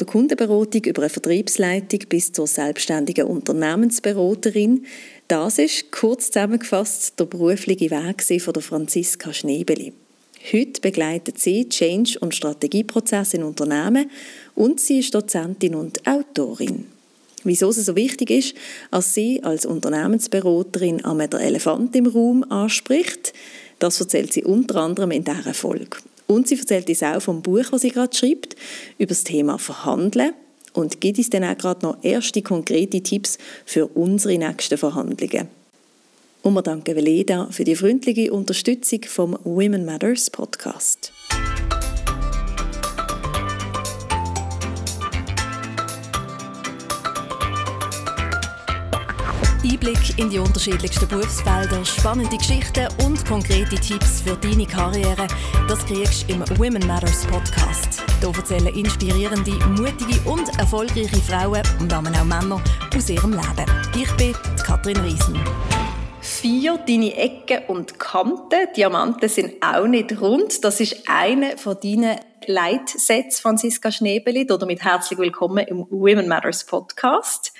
der Kundenberatung über eine Vertriebsleitung bis zur selbstständigen Unternehmensberaterin. Das ist kurz zusammengefasst der berufliche Weg von der Franziska Schnebeli. Heute begleitet sie Change- und Strategieprozesse in Unternehmen und sie ist Dozentin und Autorin. Wieso es so wichtig ist, als sie als Unternehmensberaterin einmal der Elefant im Raum anspricht, das erzählt sie unter anderem in dieser Folge. Und sie erzählt uns auch vom Buch, das sie gerade schreibt, über das Thema Verhandeln und gibt uns dann auch gerade noch erste konkrete Tipps für unsere nächsten Verhandlungen. Und wir danken Veleda für die freundliche Unterstützung vom Women Matters Podcast. Einblick in die unterschiedlichsten Berufsfelder, spannende Geschichten und konkrete Tipps für deine Karriere, das kriegst du im Women Matters Podcast. Hier erzählen inspirierende, mutige und erfolgreiche Frauen und auch Männer aus ihrem Leben. Ich bin Katrin Riesen. Vier deine Ecken und Kanten. Diamanten sind auch nicht rund. Das ist einer von deinen Leitsätzen, Franziska Schnebeli. Damit herzlich willkommen im Women Matters Podcast.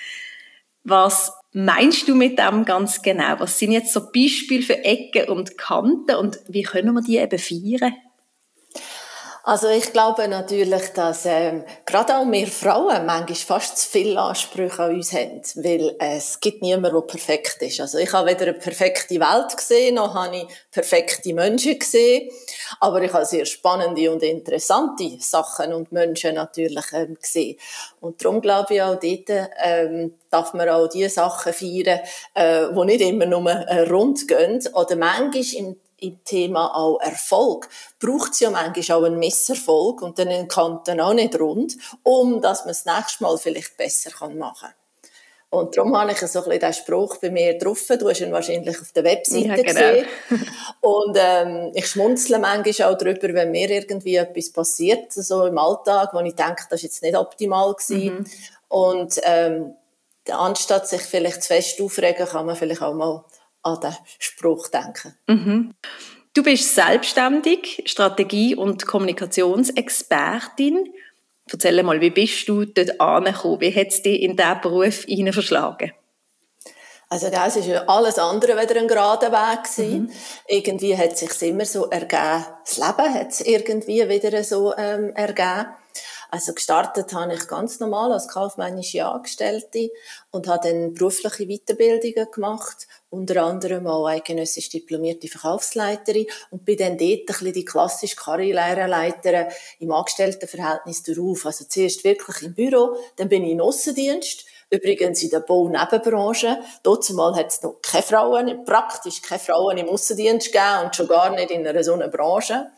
Was meinst du mit dem ganz genau? Was sind jetzt so Beispiele für Ecken und Kanten und wie können wir die eben feiern? Also ich glaube natürlich, dass ähm, gerade auch wir Frauen manchmal fast zu viele Ansprüche an uns haben, weil äh, es gibt niemanden, der perfekt ist. Also ich habe weder eine perfekte Welt gesehen, noch habe ich perfekte Menschen gesehen, aber ich habe sehr spannende und interessante Sachen und Menschen natürlich ähm, gesehen. Und darum glaube ich auch dort ähm, darf man auch die Sachen feiern, äh, die nicht immer nur äh, rund gehen oder manchmal im im Thema auch Erfolg braucht es ja manchmal auch einen Misserfolg und dann kann dann auch nicht rund, um dass man das nächste Mal vielleicht besser machen kann. Und darum habe ich so ein bisschen den Spruch bei mir drauf. Du hast ihn wahrscheinlich auf der Webseite ja, genau. gesehen. Und ähm, ich schmunzle manchmal auch darüber, wenn mir irgendwie etwas passiert, so im Alltag, wo ich denke, das ist jetzt nicht optimal gewesen. Mhm. Und ähm, anstatt sich vielleicht zu fest aufregen, kann man vielleicht auch mal an den Spruch denken. Mhm. Du bist selbstständig, Strategie- und Kommunikationsexpertin. Erzähl mal, wie bist du dort angekommen? Wie hat es dich in diesen Beruf verschlagen? Also das ist ja alles andere als ein gerader Weg gewesen. Mhm. Irgendwie hat es sich immer so ergeben. Das Leben hat es irgendwie wieder so ähm, ergeben. Also gestartet habe ich ganz normal als kaufmännische Angestellte und habe dann berufliche Weiterbildungen gemacht, unter anderem auch eidgenössisch diplomierte Verkaufsleiterin und bin dann dort ein bisschen die klassische Karriereleiterin im Angestelltenverhältnis darauf. Also zuerst wirklich im Büro, dann bin ich im Aussendienst, Übrigens in der Bau-Nebenbranche. Dort zumal hat es noch keine Frauen, praktisch keine Frauen im Aussendienst gegeben und schon gar nicht in einer so einer Branche.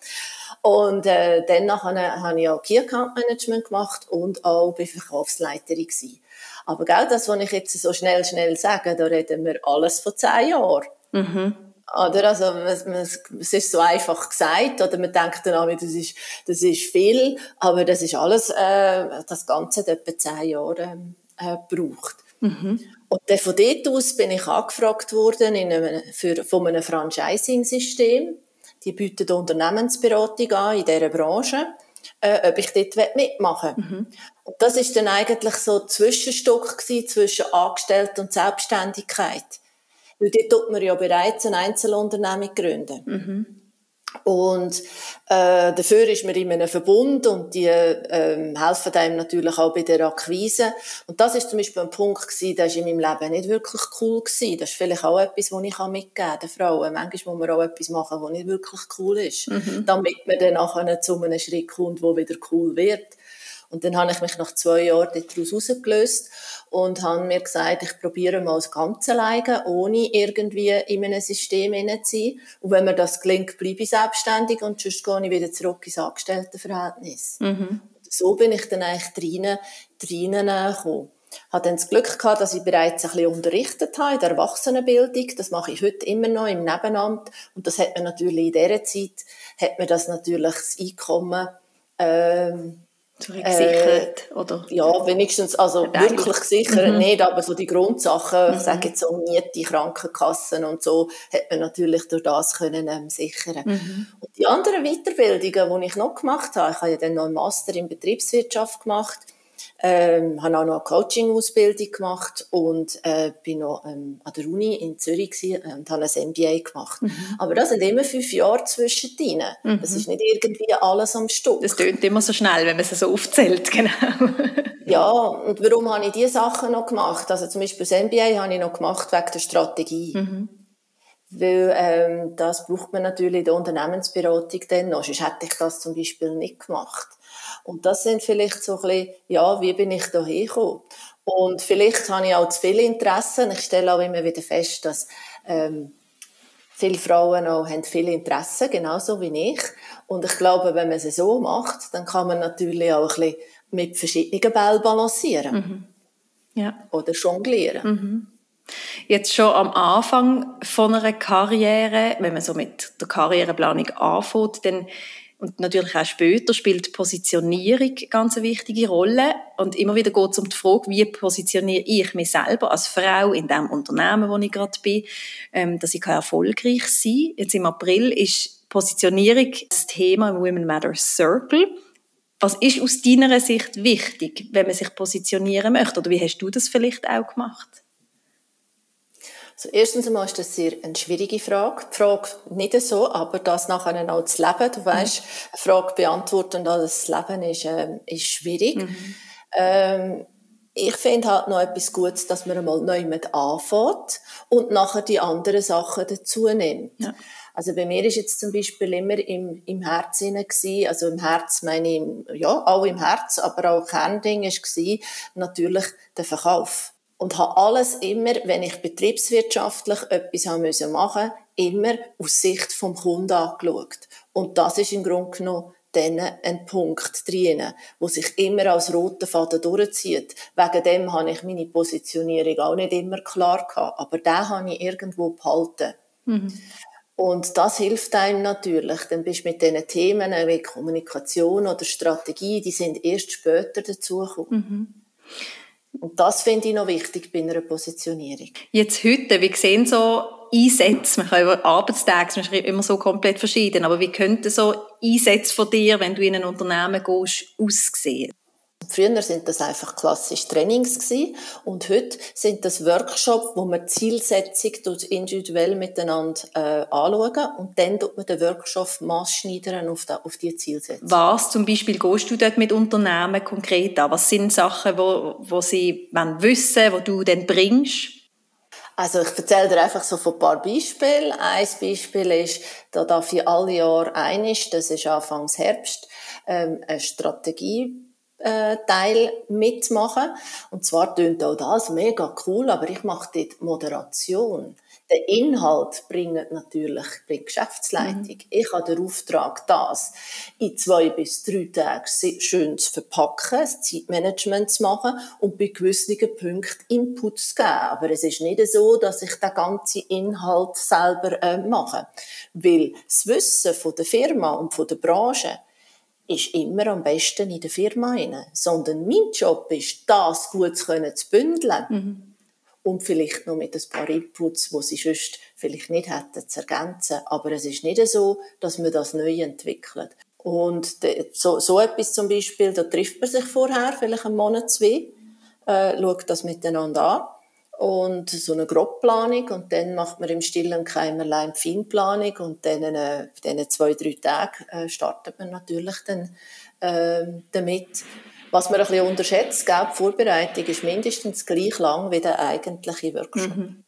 Und äh, dann habe ich auch Key Account Management gemacht und auch bei Verkaufsleiterin gewesen. Aber gell, das, was ich jetzt so schnell, schnell sage, da reden wir alles von zehn Jahren. Mhm. Oder? Also, es ist so einfach gesagt, oder man denkt dann auch, das ist, das ist viel, aber das ist alles, äh, das Ganze hat etwa zehn Jahre äh, gebraucht. Mhm. Und dann von dort aus bin ich angefragt worden in einem, für, von einem Franchising-System die bieten Unternehmensberatung an in dieser Branche, äh, ob ich dort mitmachen will. Mhm. Und das ist dann eigentlich so ein Zwischenstock zwischen Angestellten und Selbstständigkeit. Weil dort tut man ja bereits eine Einzelunternehmung gründen. Mhm. Und äh, dafür ist man in einem Verbund und die äh, helfen einem natürlich auch bei der Akquise. Und das ist zum Beispiel ein Punkt gewesen, der ist in meinem Leben nicht wirklich cool gewesen. Das ist vielleicht auch etwas, was ich mitgeben kann den Frauen. Manchmal muss man auch etwas machen, was nicht wirklich cool ist, mhm. damit man dann nachher zu einem Schritt kommt, wo wieder cool wird. Und dann habe ich mich nach zwei Jahren daraus rausgelöst und habe mir gesagt, ich probiere mal das Ganze alleine, ohne irgendwie in einem System zu sein. Und wenn mir das gelingt, bleibe ich selbstständig und sonst gehe ich wieder zurück ins Angestelltenverhältnis. Mhm. So bin ich dann eigentlich drinnen, drinnen gekommen. Hatte dann das Glück gehabt, dass ich bereits ein bisschen unterrichtet habe in der Erwachsenenbildung. Das mache ich heute immer noch im Nebenamt. Und das hat mir natürlich in dieser Zeit, hat mir das natürlich das Einkommen, ähm, gesichert, äh, oder? Ja, wenigstens, also wirklich gesichert mhm. nicht, aber so die Grundsachen, mhm. ich sage jetzt so Miete, Krankenkassen und so, hat man natürlich durch das können ähm, sichern. Mhm. Und die anderen Weiterbildungen, die ich noch gemacht habe, ich habe ja dann noch einen Master in Betriebswirtschaft gemacht, Ähm, habe auch noch eine Coaching-Ausbildung gemacht und äh, bin noch ähm, an der Uni in Zürich äh, und habe ein MBA gemacht. Mhm. Aber das sind immer fünf Jahre zwischendrin. Mhm. Das ist nicht irgendwie alles am Stück. Das tönt immer so schnell, wenn man es so aufzählt, genau. ja, und warum habe ich diese Sachen noch gemacht? Also zum Beispiel das MBA habe ich noch gemacht wegen der Strategie. Mhm. Weil ähm, das braucht man natürlich in der Unternehmensberatung dann noch, sonst hätte ich das zum Beispiel nicht gemacht. Und das sind vielleicht so ein bisschen, ja, wie bin ich da hingekommen? Und vielleicht habe ich auch zu viele Interessen. Ich stelle auch immer wieder fest, dass ähm, viele Frauen auch haben viele Interessen, genauso wie ich. Und ich glaube, wenn man es so macht, dann kann man natürlich auch ein bisschen mit verschiedenen Bällen balancieren. Mhm. Ja. Oder jonglieren. Mhm. Jetzt schon am Anfang von einer Karriere, wenn man so mit der Karriereplanung anfängt, dann und natürlich auch später spielt Positionierung ganz eine wichtige Rolle. Und immer wieder geht es um die Frage, wie positioniere ich mich selber als Frau in dem Unternehmen, wo ich gerade bin, ähm, dass ich erfolgreich sein kann. Jetzt im April ist Positionierung das Thema im Women Matter Circle. Was ist aus deiner Sicht wichtig, wenn man sich positionieren möchte? Oder wie hast du das vielleicht auch gemacht? Also erstens einmal ist das sehr eine schwierige Frage. Die Frage nicht so, aber das nachher auch zu leben. Du weißt, eine Frage beantworten und das Leben ist, ähm, ist schwierig. Mhm. Ähm, ich finde halt noch etwas Gutes, dass man einmal neu mit anfängt und nachher die anderen Sachen dazu nimmt. Ja. Also bei mir ist jetzt zum Beispiel immer im, im Herzen gewesen, also im Herz meine ich, ja, auch im Herz, aber auch Kernding ist gewesen, natürlich der Verkauf und habe alles immer, wenn ich betriebswirtschaftlich etwas haben müssen machen, immer aus Sicht vom Kunden angeschaut. Und das ist im Grunde genommen dann ein Punkt drin, wo sich immer als roter Faden durchzieht. Wegen dem habe ich meine Positionierung auch nicht immer klar gehabt, aber da habe ich irgendwo behalten. Mhm. Und das hilft einem natürlich. Dann bist du mit diesen Themen wie Kommunikation oder Strategie, die sind erst später dazugekommen. Mhm. Und das finde ich noch wichtig bei einer Positionierung. Jetzt heute, wie sehen so Einsätze, man kann über Arbeitstage, man schreibt immer so komplett verschieden, aber wie könnten so Einsätze von dir, wenn du in ein Unternehmen gehst, aussehen? Früher sind das einfach klassisch Trainings gewesen. und heute sind das Workshops, wo man Zielsetzung individuell miteinander äh, anschauen und dann tut man den Workshop maßschneidern auf, die, auf die Zielsetzung. Was zum Beispiel gehst du dort mit Unternehmen konkret an? Was sind Sachen, wo, wo sie wissen, wo du dann bringst? Also ich erzähle dir einfach so von ein paar Beispielen. Ein Beispiel ist, da darf ich alle Jahre einig, das ist Anfangs Herbst, ähm, eine Strategie äh, Teil mitmachen. Und zwar tönt auch das mega cool, aber ich mache dort Moderation. Den Inhalt bringt natürlich die Geschäftsleitung. Mhm. Ich habe den Auftrag, das in zwei bis drei Tagen schön zu verpacken, das Zeitmanagement zu machen und bei gewissen Punkten Input zu geben. Aber es ist nicht so, dass ich den ganzen Inhalt selber äh, mache. Weil das Wissen von der Firma und von der Branche ist immer am besten in der Firma rein. Sondern mein Job ist, das gut zu, können, zu bündeln. Mhm. Und vielleicht noch mit ein paar Inputs, die sie sonst vielleicht nicht hätten, zu ergänzen. Aber es ist nicht so, dass man das neu entwickelt. Und so, so etwas zum Beispiel, da trifft man sich vorher, vielleicht einen Monat, zwei, äh, schaut das miteinander an und so eine Grobplanung und dann macht man im stillen Keimerlein Feinplanung und dann äh, diesen zwei, drei Tagen äh, startet man natürlich dann äh, damit. Was man ein bisschen unterschätzt, gell, die Vorbereitung ist mindestens gleich lang wie der eigentliche Workshop. Mhm.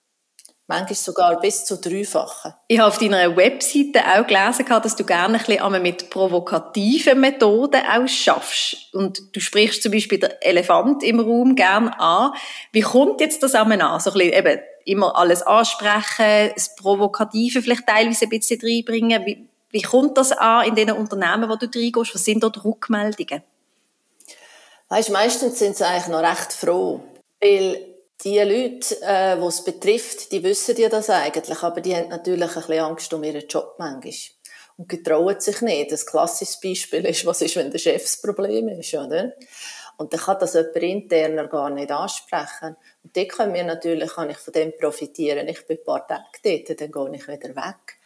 Manchmal sogar bis zu dreifachen. Ich habe auf deiner Webseite auch gelesen, dass du gerne ein bisschen mit provokativen Methoden auch schaffst. Und du sprichst zum Beispiel den Elefant im Raum gerne an. Wie kommt jetzt das an? So ein bisschen eben immer alles ansprechen, das Provokative vielleicht teilweise ein bisschen reinbringen. Wie, wie kommt das an in den Unternehmen, wo du reingehst? Was sind dort Rückmeldungen? Weißt, meistens sind sie eigentlich noch recht froh. Weil die Leute, äh, die es betrifft, die wissen ja das eigentlich, aber die haben natürlich ein bisschen Angst um ihren Job manchmal. Und getrauen sich nicht. Das klassische Beispiel ist, was ist, wenn der Chef das Problem ist, oder? Und dann kann das jemand interner gar nicht ansprechen. Und dort können wir natürlich, kann ich von dem profitieren. Ich bin ein paar Tage dort, dann gehe ich wieder weg.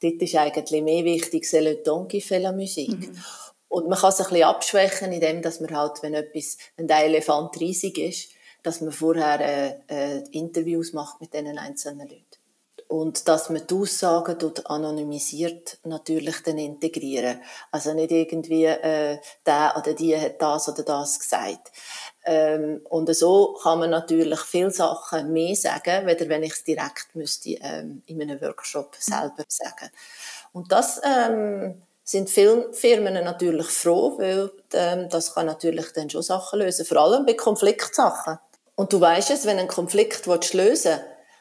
Dort ist eigentlich mehr wichtig, c'est le ton qui fait la musique. Mhm. Und man kann es ein bisschen abschwächen, indem dass man halt, wenn etwas, wenn der Elefant riesig ist, dass man vorher äh, äh, Interviews macht mit diesen einzelnen Leuten. Und dass man die Aussagen dort anonymisiert natürlich dann integrieren. Also nicht irgendwie, äh, der oder die hat das oder das gesagt. Ähm, und so kann man natürlich viele Sachen mehr sagen, weder wenn ich es direkt müsste ähm, in einem Workshop selber sagen. Und das ähm, sind viele Firmen natürlich froh, weil ähm, das kann natürlich dann schon Sachen lösen, vor allem bei Konfliktsachen. Und du weißt es, wenn ein Konflikt lösen willst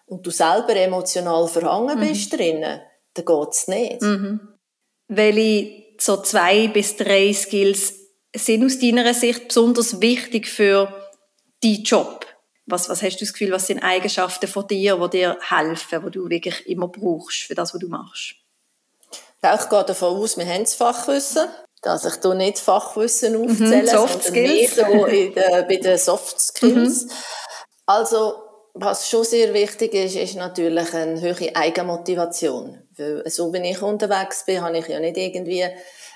und du selber emotional verhangen mhm. bist drinnen, dann geht es nicht. Mhm. Welche so zwei bis drei Skills sind aus deiner Sicht besonders wichtig für deinen Job? Was, was hast du das Gefühl, was sind Eigenschaften von dir, die dir helfen, die du wirklich immer brauchst für das, was du machst? Ich gehe davon aus, wir haben das Fachwissen. Dass ich hier nicht Fachwissen mhm, aufzähle, mhm, Soft sondern mehr so in der, bei den Soft Skills. Mhm. Also, was schon sehr wichtig ist, ist natürlich eine hohe Eigenmotivation. Weil so wie ich unterwegs bin, habe ich ja nicht irgendwie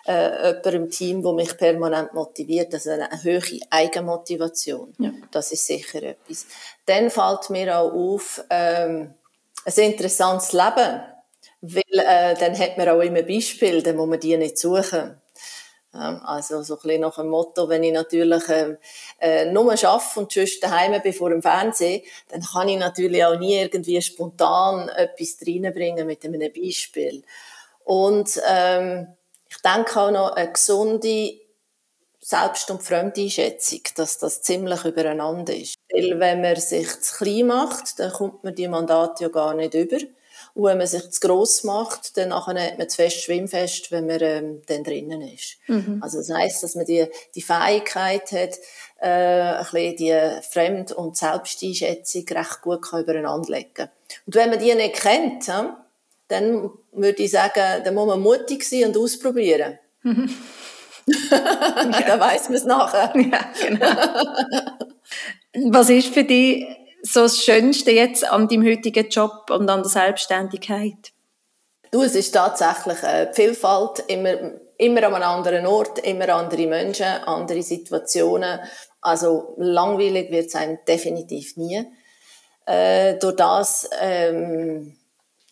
äh, jemand im Team, der mich permanent motiviert. Also eine hohe Eigenmotivation. Ja. Das ist sicher etwas. Dann fällt mir auch auf, ähm, ein interessantes Leben. Weil äh, dann hat man auch immer Beispiele, dann muss man die nicht suchen. Also so ein bisschen nach dem Motto, wenn ich natürlich äh, äh, nur arbeite und sonst daheim bin vor dem Fernsehen, dann kann ich natürlich auch nie irgendwie spontan etwas reinbringen mit einem Beispiel. Und ähm, ich denke auch noch eine gesunde Selbst- und Fremdeinschätzung, dass das ziemlich übereinander ist. Weil wenn man sich zu klein macht, dann kommt man die Mandate ja gar nicht über. Und wenn man sich zu gross macht, dann nachher hat man zu fest Schwimmfest, wenn man ähm, dann drinnen ist. Mhm. Also das heisst, dass man die, die Fähigkeit hat, äh, ein bisschen die Fremd- und Selbsteinschätzung recht gut kann übereinander legen Und wenn man die nicht kennt, ja, dann würde ich sagen, dann muss man mutig sein und ausprobieren. Mhm. ja. dann weiss man es nachher. Ja, genau. Was ist für dich so das Schönste jetzt an deinem heutigen Job und an der Selbstständigkeit? Du, es ist tatsächlich äh, Vielfalt, immer, immer an einem anderen Ort, immer andere Menschen, andere Situationen. Also langweilig wird es einem definitiv nie. Äh, durch das ähm,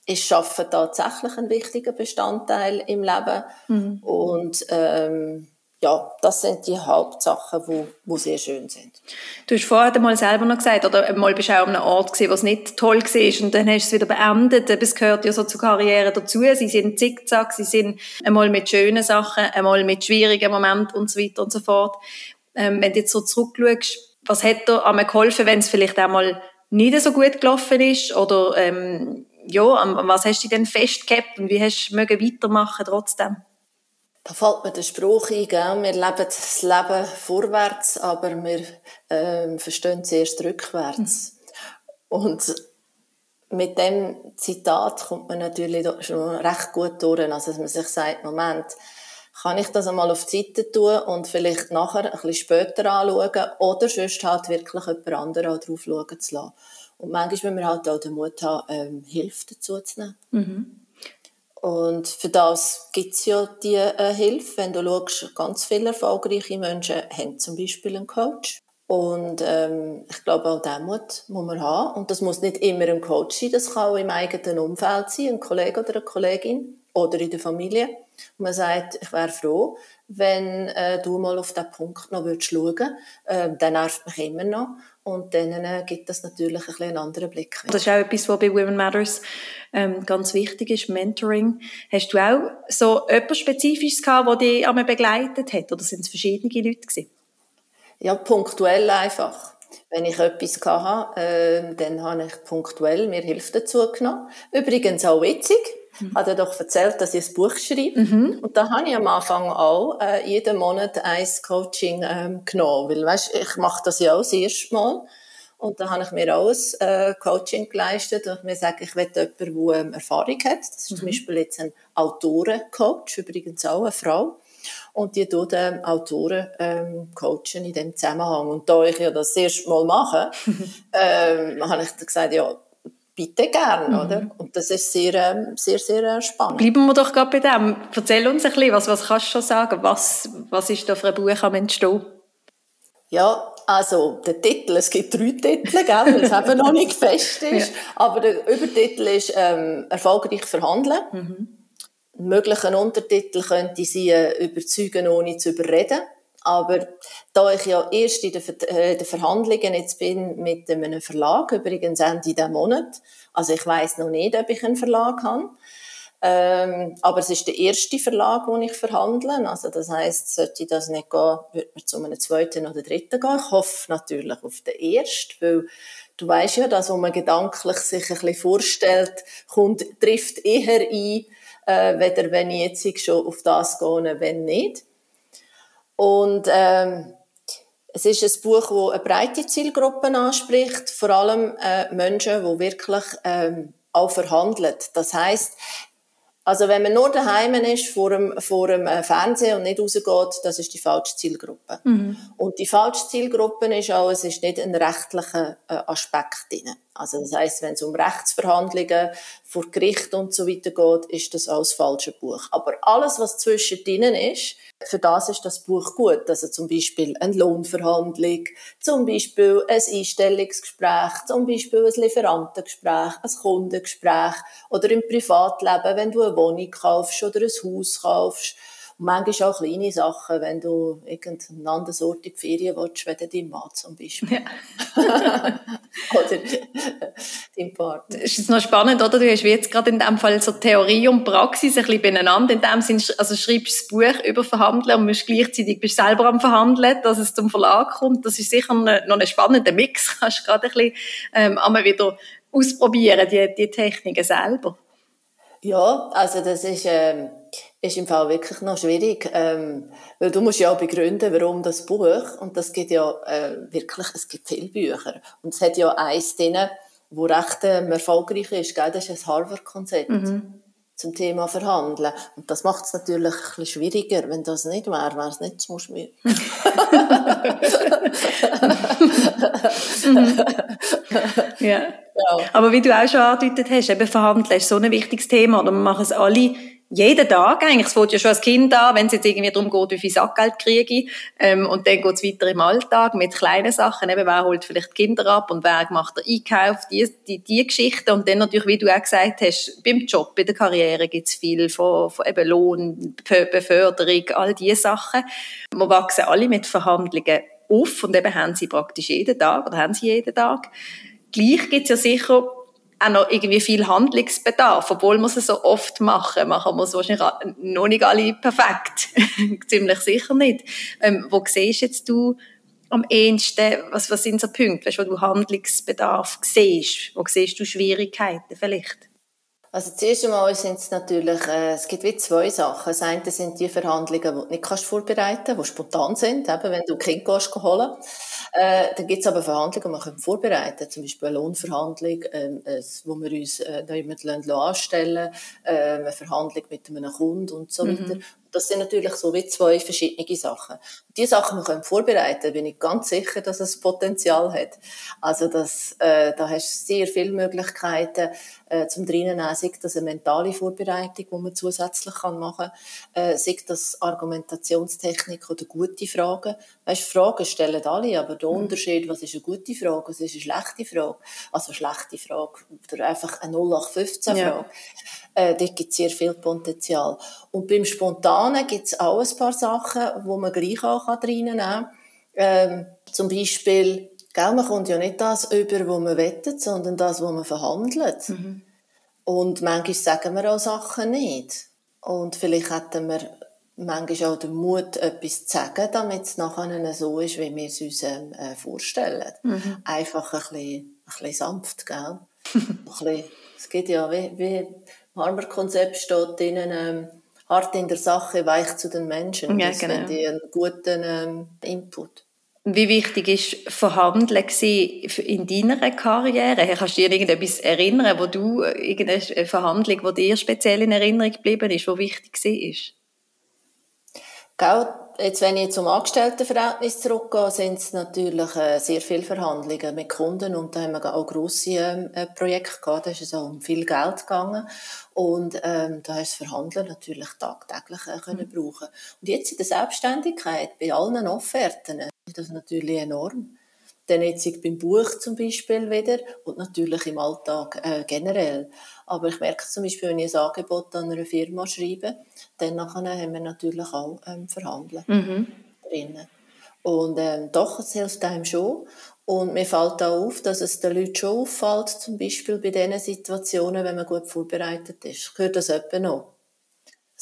ist Schaffen tatsächlich ein wichtiger Bestandteil im Leben. Mhm. Und ähm, ja, das sind die Hauptsachen, wo, wo sehr schön sind. Du hast vorher mal selber noch gesagt, oder mal bist du auch an einem Ort gewesen, wo es nicht toll war und dann hast du es wieder beendet. Es gehört ja so zur Karriere dazu. Sie sind zickzack, sie sind einmal mit schönen Sachen, einmal mit schwierigen Momenten und so weiter und so fort. Ähm, wenn du jetzt so zurückschaust, was hat dir einmal geholfen, wenn es vielleicht einmal nicht so gut gelaufen ist oder ähm, ja, an was hast du denn festgehabt und wie hast du weitermachen trotzdem? Da fällt mir der Spruch ein, gell? wir leben das Leben vorwärts, aber wir ähm, verstehen es erst rückwärts. Und mit dem Zitat kommt man natürlich schon recht gut durch. Also, dass man sich sagt, Moment, kann ich das einmal auf die Seite tun und vielleicht nachher ein bisschen später anschauen oder sonst halt wirklich jemand anderen drauf schauen zu lassen. Und manchmal müssen wir halt auch den Mut haben, ähm, Hilfe dazu zu nehmen. Mhm. Und für das gibt es ja die äh, Hilfe. Wenn du schaust, ganz viele erfolgreiche Menschen haben zum Beispiel einen Coach. Und ähm, ich glaube, auch den Mut muss man haben. Und das muss nicht immer ein Coach sein, das kann auch im eigenen Umfeld sein, ein Kollege oder eine Kollegin oder in der Familie. Und man sagt, ich wäre froh, wenn äh, du mal auf diesen Punkt noch würdest schauen würdest. Äh, der nervt mich immer noch. Und dann äh, gibt das natürlich ein einen anderen Blick. Das ist auch etwas, was bei Women Matters ähm, ganz wichtig ist, Mentoring. Hast du auch so etwas Spezifisches gehabt, das dich einmal begleitet hat? Oder sind es verschiedene Leute gewesen? Ja, punktuell einfach. Wenn ich etwas hatte, äh, dann habe ich punktuell mir Hilfe dazu genommen. Übrigens auch witzig. Mhm. Hat er doch erzählt, dass ich ein Buch schreibe. Mhm. Und da habe ich am Anfang auch äh, jeden Monat ein Coaching ähm, genommen. Weil, weißt, ich mache das ja auch das erste Mal. Und da habe ich mir auch ein äh, Coaching geleistet. Und mir sage, ich will jemanden, der ähm, Erfahrung hat. Das ist mhm. zum Beispiel jetzt ein Autorencoach, übrigens auch eine Frau. Und die tut ähm, Autoren ähm, coachen in dem Zusammenhang. Und da ich ja das, das erste Mal mache, ähm, habe ich gesagt, ja, bitte gern, mhm. oder? Und das ist sehr, ähm, sehr, sehr äh, spannend. Bleiben wir doch gerade bei dem. Erzähl uns ein bisschen, was, was kannst du schon sagen? Was, was ist da für ein Buch am Entstehen? Ja, also der Titel, es gibt drei Titel, gell, weil es eben noch nicht fest ist. Ja. Aber der Übertitel ist ähm, «Erfolgreich verhandeln». Mhm. Ein möglicher Untertitel könnte sein äh, «Überzeugen ohne zu überreden». Aber da ich ja erst in den äh, Verhandlungen jetzt bin mit einem Verlag, übrigens Ende diesen Monat, also ich weiß noch nicht, ob ich einen Verlag habe, ähm, aber es ist der erste Verlag, wo ich verhandle. Also das heißt, sollte das nicht gehen, würde man zu einem zweiten oder dritten gehen. Ich hoffe natürlich auf den ersten, weil du weißt ja, dass, was man gedanklich sich ein bisschen vorstellt, kommt, trifft eher ein, äh, weder wenn ich jetzt schon auf das gehe, wenn nicht. Und ähm, es ist ein Buch, das eine breite Zielgruppe anspricht, vor allem äh, Menschen, die wirklich ähm, auch verhandeln. Das heißt, also wenn man nur daheim ist vor dem, vor dem äh, Fernsehen und nicht rausgeht, das ist die falsche Zielgruppe. Mhm. Und die falsche Zielgruppe ist auch, es ist nicht ein rechtlicher äh, Aspekt drin. Also das heißt, wenn es um Rechtsverhandlungen vor Gericht und so weiter geht, ist das auch das falsche Buch. Aber alles, was zwischendrin ist, für das ist das Buch gut. Also zum Beispiel eine Lohnverhandlung, zum Beispiel ein Einstellungsgespräch, zum Beispiel ein Lieferantengespräch, ein Kundengespräch oder im Privatleben, wenn du eine Wohnung kaufst oder ein Haus kaufst und manchmal auch kleine Sachen, wenn du irgendeinen anderen Ort in die Ferien willst, wie dein Mann zum Beispiel. Ja. oder dein Partner. Das ist noch spannend, oder? Du hast jetzt gerade in dem Fall so Theorie und Praxis ein bisschen beieinander. In dem Sinne, also schreibst du das Buch über Verhandeln und bist gleichzeitig bist selber am Verhandeln, dass es zum Verlag kommt. Das ist sicher noch ein spannender Mix. Kannst du gerade ein bisschen ähm, einmal wieder ausprobieren, die, die Techniken selber. Ja, also das ist... Ähm ist im Fall wirklich noch schwierig, ähm, weil du musst ja auch begründen, warum das Buch, und das gibt ja äh, wirklich, es gibt viele Bücher, und es hat ja eins drin, wo recht ähm, erfolgreich ist, gell? das ist ein Harvard-Konzept. Mhm. Zum Thema Verhandeln. Und das macht es natürlich ein bisschen schwieriger. Wenn das nicht wäre, wäre es nicht so schwierig. ja. ja. Aber wie du auch schon angedeutet hast, eben Verhandeln ist so ein wichtiges Thema. Oder wir machen es alle jeden Tag eigentlich. Es fängt ja schon als Kind an, wenn es jetzt irgendwie darum geht, wie viel Sackgeld kriege ich. Ähm, und dann geht es weiter im Alltag mit kleinen Sachen. Eben, wer holt vielleicht die Kinder ab und wer macht den Einkauf, die, die, die Geschichte. Und dann natürlich, wie du auch gesagt hast, beim Job, bei der Karriere gibt es viel von, von eben Lohn, Beförderung, all diese Sachen. Wir wachsen alle mit Verhandlungen auf und eben haben sie praktisch jeden Tag oder haben sie jeden Tag. Gleich gibt es ja sicher auch noch irgendwie viel Handlungsbedarf, obwohl wir es so oft machen, machen es wahrscheinlich noch nicht alle perfekt. Ziemlich sicher nicht. Ähm, wo siehst jetzt du am ehesten, was, was sind so Punkte, weißt, wo du Handlungsbedarf siehst? Wo siehst du Schwierigkeiten vielleicht? Also zuerst einmal sind es natürlich, äh, es gibt wie zwei Sachen. Das eine sind die Verhandlungen, die du nicht kannst vorbereiten kannst, die spontan sind, eben wenn du Kind gehst, holen äh, Dann gibt es aber Verhandlungen, die wir vorbereiten können. Zum Beispiel eine Lohnverhandlung, äh, wo wir uns äh, jemanden anstellen äh, eine Verhandlung mit einem Kunden und so mhm. weiter. Das sind natürlich so wie zwei verschiedene Sachen. Die Sachen wir können vorbereiten, bin ich ganz sicher, dass es Potenzial hat. Also das, äh, da hast du sehr viele Möglichkeiten äh, zum drinnen sei das eine mentale Vorbereitung, die man zusätzlich kann machen kann, äh, sei das Argumentationstechnik oder gute Fragen. Weißt, Fragen stellen alle, aber der mhm. Unterschied, was ist eine gute Frage, was ist eine schlechte Frage, also eine schlechte Frage oder einfach eine 0815-Frage. Ja. Äh, dort gibt es sehr viel Potenzial. Und beim Spontanen gibt es auch ein paar Sachen, wo man gleich auch reinnehmen kann. Ähm, zum Beispiel, gell, man kommt ja nicht das über, was man wettet, sondern das, was man verhandelt. Mhm. Und manchmal sagen wir auch Sachen nicht. Und vielleicht hätten wir manchmal auch den Mut, etwas zu sagen, damit es nachher so ist, wie wir es uns ähm, äh, vorstellen. Mhm. Einfach ein bisschen, ein bisschen sanft, gell? ein bisschen, es geht ja wie, wie Harmer-Konzept steht drinnen, ähm, hart in der Sache, weich zu den Menschen. Ja, das genau. finde ich einen guten ähm, Input. Wie wichtig ist Verhandeln in deiner Karriere? Kannst du dir irgendetwas erinnern, wo du, äh, irgendeine Verhandlung, die dir speziell in Erinnerung geblieben ist, wo wichtig war? Gell, jetzt, wenn ich zum Angestelltenverhältnis zurückgehe, sind es natürlich äh, sehr viele Verhandlungen mit Kunden und da haben wir auch grosse ähm, äh, Projekte gehabt, da ist es auch um viel Geld gegangen und ähm, da hast du Verhandeln natürlich tagtäglich äh, können mhm. brauchen. Und jetzt in der Selbstständigkeit, bei allen Offerten, ist das natürlich enorm. Dann jetzt beim Buch zum Beispiel wieder und natürlich im Alltag äh, generell. Aber ich merke zum Beispiel, wenn ich ein Angebot an eine Firma schreibe, dann haben wir natürlich auch ähm, Verhandeln mhm. drinnen. Und ähm, doch, es hilft einem schon. Und mir fällt auch auf, dass es den Leuten schon auffällt, zum Beispiel bei diesen Situationen, wenn man gut vorbereitet ist. Gehört das etwa noch?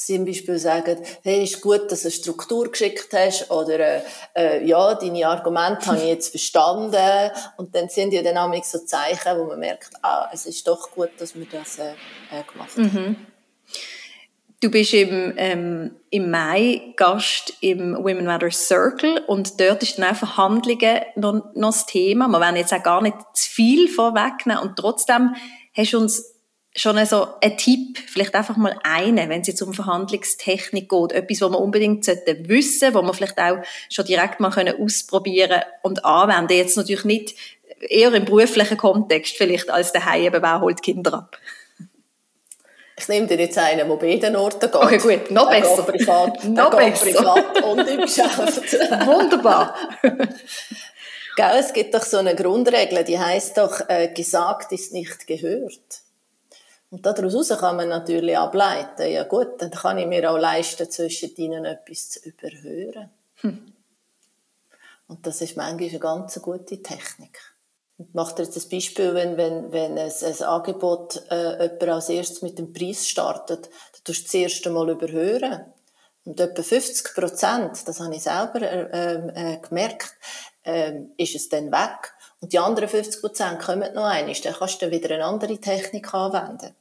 Zum Beispiel sagen, hey, ist gut, dass du eine Struktur geschickt hast oder äh, äh, ja, deine Argumente habe ich jetzt verstanden und dann sind ja dann auch so Zeichen, wo man merkt, ah, es ist doch gut, dass wir das äh, äh gemacht haben. Mhm. Du bist im, ähm, im Mai Gast im Women Matter Circle und dort ist dann auch Verhandlungen noch, noch das Thema. Wir werden jetzt auch gar nicht zu viel vorwegnehmen und trotzdem hast du uns schon so ein Tipp, vielleicht einfach mal einen, wenn es jetzt um Verhandlungstechnik geht, etwas, was man unbedingt wissen sollte, was man vielleicht auch schon direkt mal können ausprobieren und anwenden. Jetzt natürlich nicht eher im beruflichen Kontext vielleicht als daheim eben, wer holt Kinder ab. Ich nehme dir jetzt einen, der bei beiden Orten geht. Okay, gut, noch der besser. Geht privat, noch besser. privat und im Geschäft. Wunderbar. Gell, es gibt doch so eine Grundregel, die heißt doch, äh, gesagt ist nicht gehört. Und daraus kann man natürlich ableiten, ja gut, dann kann ich mir auch leisten, zwischen ihnen etwas zu überhören. Hm. Und das ist manchmal eine ganz gute Technik. Ich mache dir jetzt ein Beispiel, wenn, wenn, wenn ein, ein Angebot äh, jemand als erstes mit dem Preis startet, dann tust du das erste Mal überhören. Und etwa 50 Prozent, das habe ich selber äh, äh, gemerkt, äh, ist es dann weg. Und die anderen 50 Prozent kommen noch einmal. Dann kannst du wieder eine andere Technik anwenden.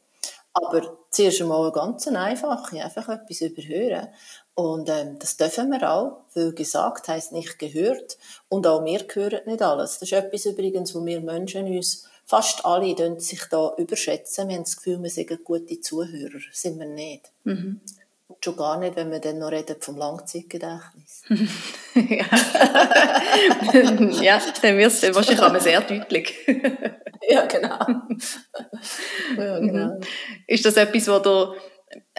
Aber zuerst einmal ganz einfach, einfach etwas überhören. Und ähm, das dürfen wir auch, weil gesagt heisst nicht gehört. Und auch wir hören nicht alles. Das ist etwas übrigens, wo wir Menschen uns, fast alle, sich da überschätzen. Wir haben das Gefühl, wir sind gute Zuhörer. Sind wir nicht. Mhm. Und schon gar nicht, wenn wir dann noch reden vom Langzeitgedächtnis. ja. ja, dann wird es wahrscheinlich auch sehr deutlich. ja, genau. ja, genau. Mhm. Ist das etwas, was dir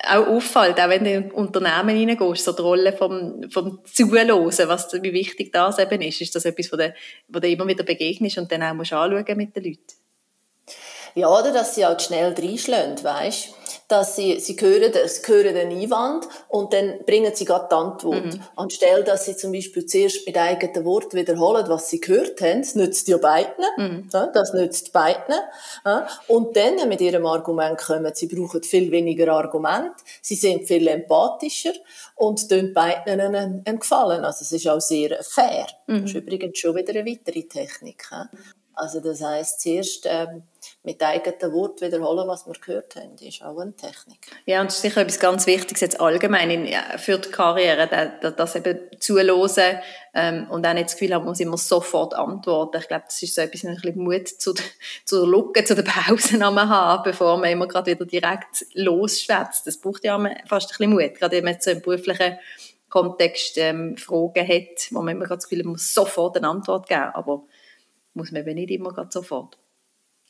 auch auffällt, auch wenn du in Unternehmen hineingehst, so die Rolle vom, vom Zuhören, was, wie wichtig das eben ist? Ist das etwas, wo du, wo du immer wieder begegnest und dann auch musst anschauen mit den Leuten? Ja, oder dass sie halt schnell reinschlagen, weißt dass sie, sie hören, sie hören den Einwand und dann bringen sie gerade die Antwort. Mhm. Anstelle, dass sie zum Beispiel zuerst mit eigenen Worten wiederholen, was sie gehört haben, das nützt ja beiden, mhm. das nützt beiden. Und dann mit ihrem Argument kommen, sie brauchen viel weniger Argument, sie sind viel empathischer und tun beiden einen, einen Gefallen. Also es ist auch sehr fair. Mhm. Das ist übrigens schon wieder eine weitere Technik. Also das heisst, zuerst ähm, mit eigenen Worten wiederholen, was wir gehört haben, ist auch eine Technik. Ja, und das ist sicher etwas ganz Wichtiges jetzt allgemein in, für die Karriere, das eben zuhören ähm, und auch nicht das Gefühl haben, muss immer sofort antworten. Ich glaube, das ist so etwas, ein bisschen Mut zu, der Lücke, zu den Pausen haben, bevor man immer gerade wieder direkt losschwätzt. Das braucht ja fast ein bisschen Mut, gerade wenn man so im beruflichen Kontext ähm, Fragen hat, wo man immer gerade das Gefühl hat, man muss sofort eine Antwort geben, aber muss man eben nicht immer gerade sofort.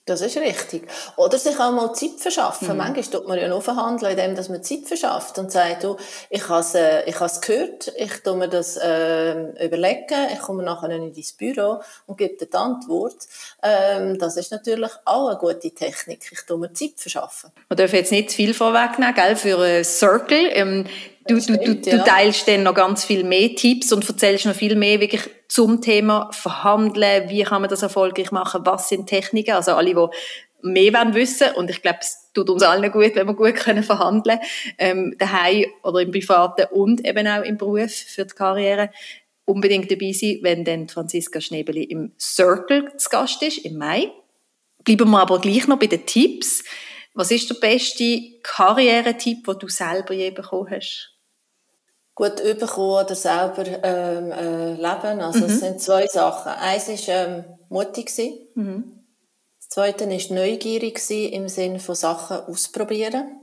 Das ist richtig. Oder sich auch mal Zeit verschaffen. Mhm. Manchmal tut man ja nur verhandeln, indem dass man Zeit verschafft und sagt, du, ich habe es, äh, ich habe es gehört, ich tu mir das äh, überlegen, ich komme nachher in dein Büro und gebe dir die Antwort. Ähm, das ist natürlich auch eine gute Technik. Ich tu mir Zeit verschaffen. Man darf jetzt nicht zu viel vorwegnehmen, gell, für ein Circle. Ähm, du, du, du, du teilst dann noch ganz viel mehr Tipps und erzählst noch viel mehr wirklich zum Thema Verhandeln, wie kann man das erfolgreich machen, was sind Techniken, also alle, die mehr wollen wissen und ich glaube, es tut uns allen gut, wenn wir gut können verhandeln ähm, daheim oder im Privaten und eben auch im Beruf für die Karriere unbedingt dabei sein, wenn dann Franziska Schnebeli im Circle zu Gast ist, im Mai. Bleiben wir aber gleich noch bei den Tipps. Was ist der beste Karrieretipp, den du selber je bekommen hast? Gut bekommen oder selber ähm, äh, leben. Also mhm. es sind zwei Sachen. Eins ist ähm, mutig sein. Mhm. Das Zweite ist neugierig sein im Sinne von Sachen ausprobieren.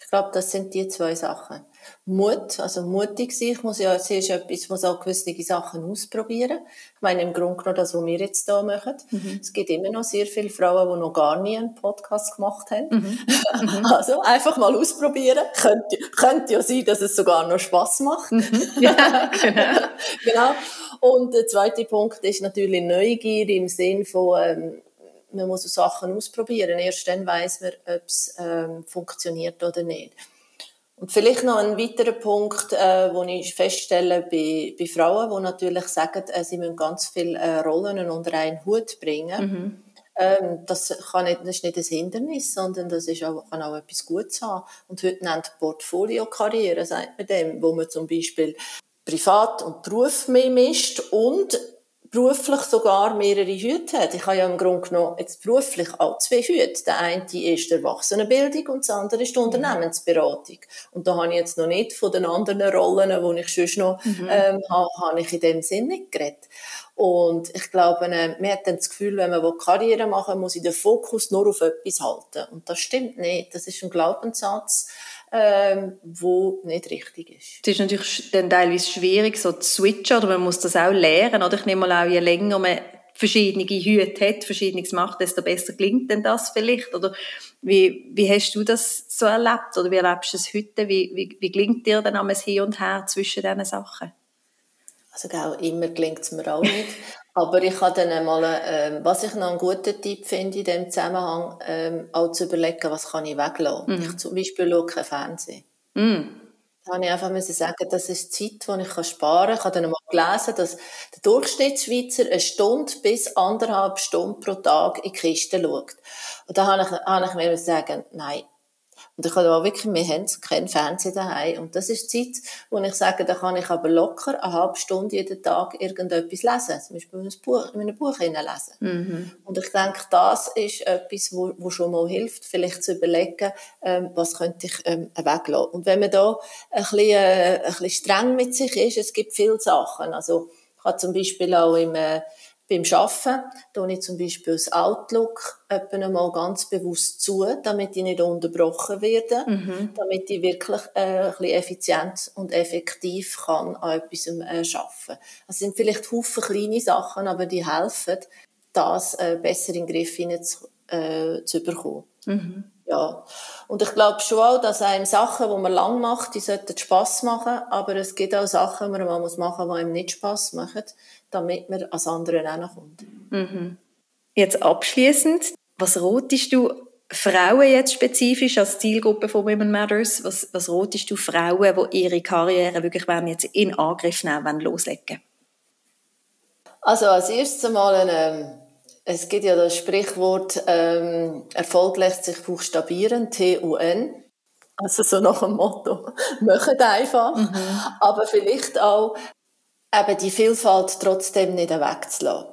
Ich Ich glaube, das sind die zwei Sachen. Mut, also mutig sein. Ich muss ja zuerst etwas, muss auch gewisse Sachen ausprobieren. Ich meine, im Grunde genommen das, was wir jetzt hier machen. Mhm. Es gibt immer noch sehr viele Frauen, die noch gar nie einen Podcast gemacht haben. Mhm. Mhm. Also einfach mal ausprobieren. Könnte, könnte ja sein, dass es sogar noch Spass macht. Mhm. Ja, genau. genau. Und der zweite Punkt ist natürlich Neugier im Sinn von, ähm, man muss Sachen ausprobieren. Erst dann weiß man, ob es ähm, funktioniert oder nicht. Und vielleicht noch ein weiterer Punkt, äh, wo ich feststelle bei, bei Frauen, die natürlich sagen, äh, sie müssen ganz viele äh, Rollen unter einen Hut bringen. Mhm. Ähm, das, kann nicht, das ist nicht ein Hindernis, sondern das ist auch, kann auch etwas Gutes haben. Und heute nennt Portfolio-Karriere, sagt man dem, wo man zum Beispiel Privat und Beruf mehr mischt und beruflich sogar mehrere Hüte hat. Ich habe ja im Grunde genommen jetzt beruflich auch zwei Hüte. Der eine ist die Erwachsenenbildung und das andere ist die Unternehmensberatung. Und da habe ich jetzt noch nicht von den anderen Rollen, die ich sonst noch mhm. ähm, habe, habe ich in dem Sinn nicht geredet. Und ich glaube, äh, man hat dann das Gefühl, wenn man Karriere machen will, muss ich den Fokus nur auf etwas halten. Und das stimmt nicht. Das ist ein Glaubenssatz, ähm, wo nicht richtig ist. Es ist natürlich dann teilweise schwierig, so zu switchen, oder man muss das auch lernen, oder? Ich nehme mal auch, je länger man verschiedene Hüte hat, verschiedenes macht, desto besser klingt denn das vielleicht, oder wie, wie hast du das so erlebt, oder wie erlebst du es heute, wie, wie, wie klingt dir dann am Hin und Her zwischen diesen Sachen? Also auch immer gelingt es mir auch nicht. Aber ich habe dann einmal, äh, was ich noch einen guten Tipp finde in diesem Zusammenhang, ähm, auch zu überlegen, was kann ich weglassen. Mhm. Ich zum Beispiel schaue kein Fernsehen. Mhm. Da habe ich einfach müssen sagen, das ist Zeit, die ich sparen kann. Ich habe dann einmal gelesen, dass der Durchschnittsschweizer eine Stunde bis anderthalb Stunden pro Tag in die Kiste schaut. Und da habe ich, habe ich mir sagen, nein, und ich habe auch wirklich, wir haben keinen Fernseher daheim. Und das ist die Zeit, wo ich sage, da kann ich aber locker eine halbe Stunde jeden Tag irgendetwas lesen. Zum Beispiel ein Buch, in einem Buch lesen. Mhm. Und ich denke, das ist etwas, wo, wo schon mal hilft, vielleicht zu überlegen, ähm, was könnte ich ähm, weglassen. Und wenn man da ein bisschen, äh, ein bisschen streng mit sich ist, es gibt viele Sachen. Also, ich habe zum Beispiel auch im, äh, beim Arbeiten tue ich zum Beispiel das Outlook mal ganz bewusst zu, damit ich nicht unterbrochen werde, mhm. damit ich wirklich äh, ein bisschen effizient und effektiv kann an etwas äh, arbeiten. Das sind vielleicht Haufen kleine Sachen, aber die helfen, das äh, besser in den Griff zu, äh, zu bekommen. Mhm. Ja. Und ich glaube schon auch, dass einem Sachen, die man lang macht, die sollten Spass machen, aber es gibt auch Sachen, die man mal machen muss, die einem nicht Spass machen damit man ans andere kommt. Mhm. Jetzt abschließend, was rotest du Frauen jetzt spezifisch als Zielgruppe von Women Matters? Was, was rotest du Frauen, die ihre Karriere wirklich jetzt in Angriff nehmen wollen, loslegen? Also als erstes einmal, ähm, es gibt ja das Sprichwort, ähm, Erfolg lässt sich buchstabieren, T-U-N. Also so nach dem Motto, machen einfach. Mhm. Aber vielleicht auch, eben die Vielfalt trotzdem nicht wegzulassen.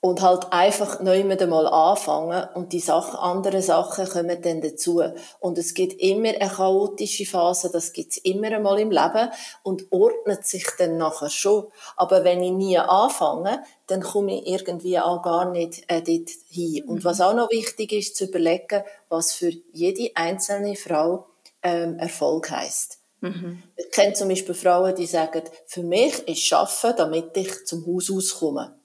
Und halt einfach neu mit einmal anfangen und die Sachen, andere Sachen kommen dann dazu. Und es gibt immer eine chaotische Phase, das gibt's immer einmal im Leben und ordnet sich dann nachher schon. Aber wenn ich nie anfange, dann komme ich irgendwie auch gar nicht äh, dort hin. Und was auch noch wichtig ist, zu überlegen, was für jede einzelne Frau ähm, Erfolg heißt. Mhm. Ich kenne zum Beispiel Frauen, die sagen, für mich ist Arbeiten, damit ich zum Haus auskomme.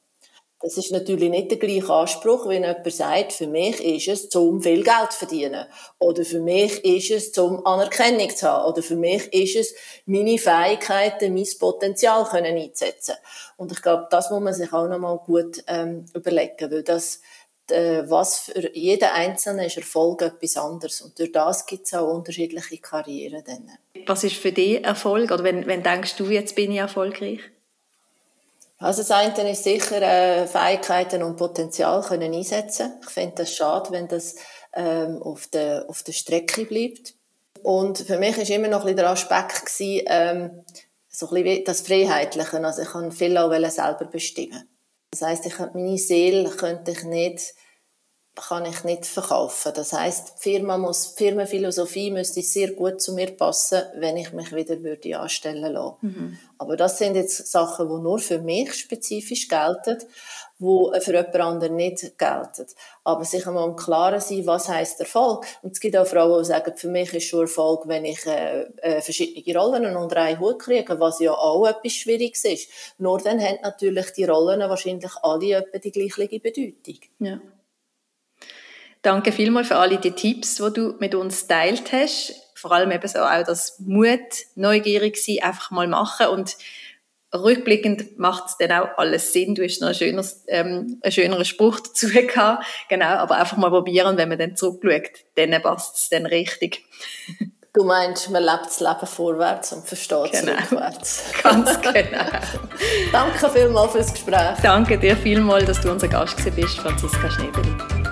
Das ist natürlich nicht der gleiche Anspruch, wenn jemand sagt, für mich ist es, um viel Geld zu verdienen. Oder für mich ist es, um Anerkennung zu haben. Oder für mich ist es, meine Fähigkeiten, mein Potenzial können einzusetzen. Und ich glaube, das muss man sich auch nochmal gut ähm, überlegen, weil das äh, was für jeden Einzelnen ist Erfolg etwas anderes. Und durch das gibt es auch unterschiedliche Karrieren. Dann. Was ist für dich Erfolg? Oder wenn, wenn denkst du, jetzt bin ich erfolgreich? Also das eine ist sicher äh, Fähigkeiten und Potenzial können einsetzen. Ich finde das schade, wenn das ähm, auf, der, auf der Strecke bleibt. Und für mich ist immer noch ein der Aspekt gewesen, ähm, so ein das Freiheitliche. Also ich kann viel auch selber bestimmen. Das heißt, ich meine Seele könnte ich nicht kann ich nicht verkaufen. Das heißt, die Firma muss, die Firmenphilosophie müsste sehr gut zu mir passen, wenn ich mich wieder würde anstellen lassen. Mhm. Aber das sind jetzt Sachen, die nur für mich spezifisch gelten, die für jemand anderen nicht gelten. Aber sich einmal im Klaren sein, was heisst Erfolg? Und es gibt auch Frauen, die sagen, für mich ist schon Erfolg, wenn ich äh, äh, verschiedene Rollen unter einen Hut kriege, was ja auch etwas Schwieriges ist. Nur dann haben natürlich die Rollen wahrscheinlich alle etwa die gleiche Bedeutung. Ja. Danke vielmals für alle die Tipps, die du mit uns teilt hast. Vor allem eben so auch das Mut, neugierig sein, einfach mal machen und rückblickend macht es dann auch alles Sinn. Du hast noch ein schöneres, ähm, einen schöneren Spruch dazu gehabt. Genau, aber einfach mal probieren, wenn man dann zurückschaut, dann passt es dann richtig. Du meinst, man lebt das Leben vorwärts und versteht es genau. rückwärts. Ganz genau. Danke vielmals fürs Gespräch. Danke dir vielmals, dass du unser Gast bist, Franziska Schnebeli.